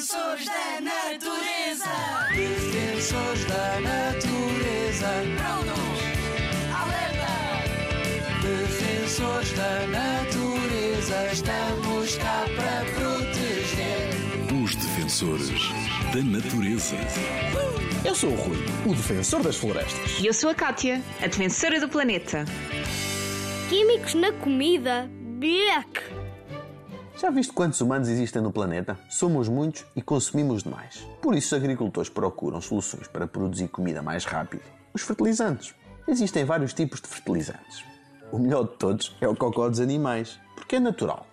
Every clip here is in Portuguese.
Defensores da natureza. Defensores da natureza. Prontos. Alerta. Defensores da natureza. Estamos cá para proteger. Os defensores da natureza. Eu sou o Rui, o defensor das florestas. E eu sou a Kátia, a defensora do planeta. Químicos na comida? Blech! Já viste quantos humanos existem no planeta? Somos muitos e consumimos demais. Por isso, os agricultores procuram soluções para produzir comida mais rápido. Os fertilizantes. Existem vários tipos de fertilizantes. O melhor de todos é o cocó dos animais, porque é natural.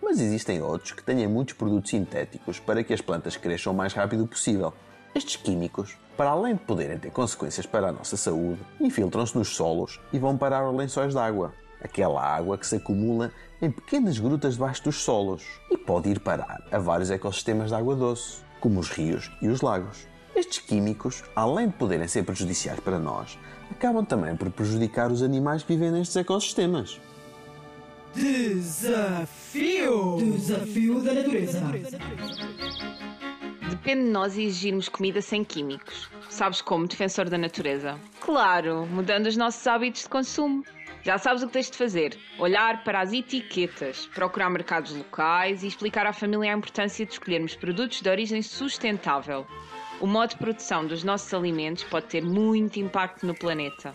Mas existem outros que têm muitos produtos sintéticos para que as plantas cresçam o mais rápido possível. Estes químicos, para além de poderem ter consequências para a nossa saúde, infiltram-se nos solos e vão parar aos lençóis de água. Aquela água que se acumula em pequenas grutas debaixo dos solos e pode ir parar a vários ecossistemas de água doce, como os rios e os lagos. Estes químicos, além de poderem ser prejudiciais para nós, acabam também por prejudicar os animais que vivem nestes ecossistemas. Desafio! Desafio da natureza. Depende de nós exigirmos comida sem químicos. Sabes como, defensor da natureza? Claro, mudando os nossos hábitos de consumo. Já sabes o que tens de fazer: olhar para as etiquetas, procurar mercados locais e explicar à família a importância de escolhermos produtos de origem sustentável. O modo de produção dos nossos alimentos pode ter muito impacto no planeta.